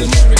ordinary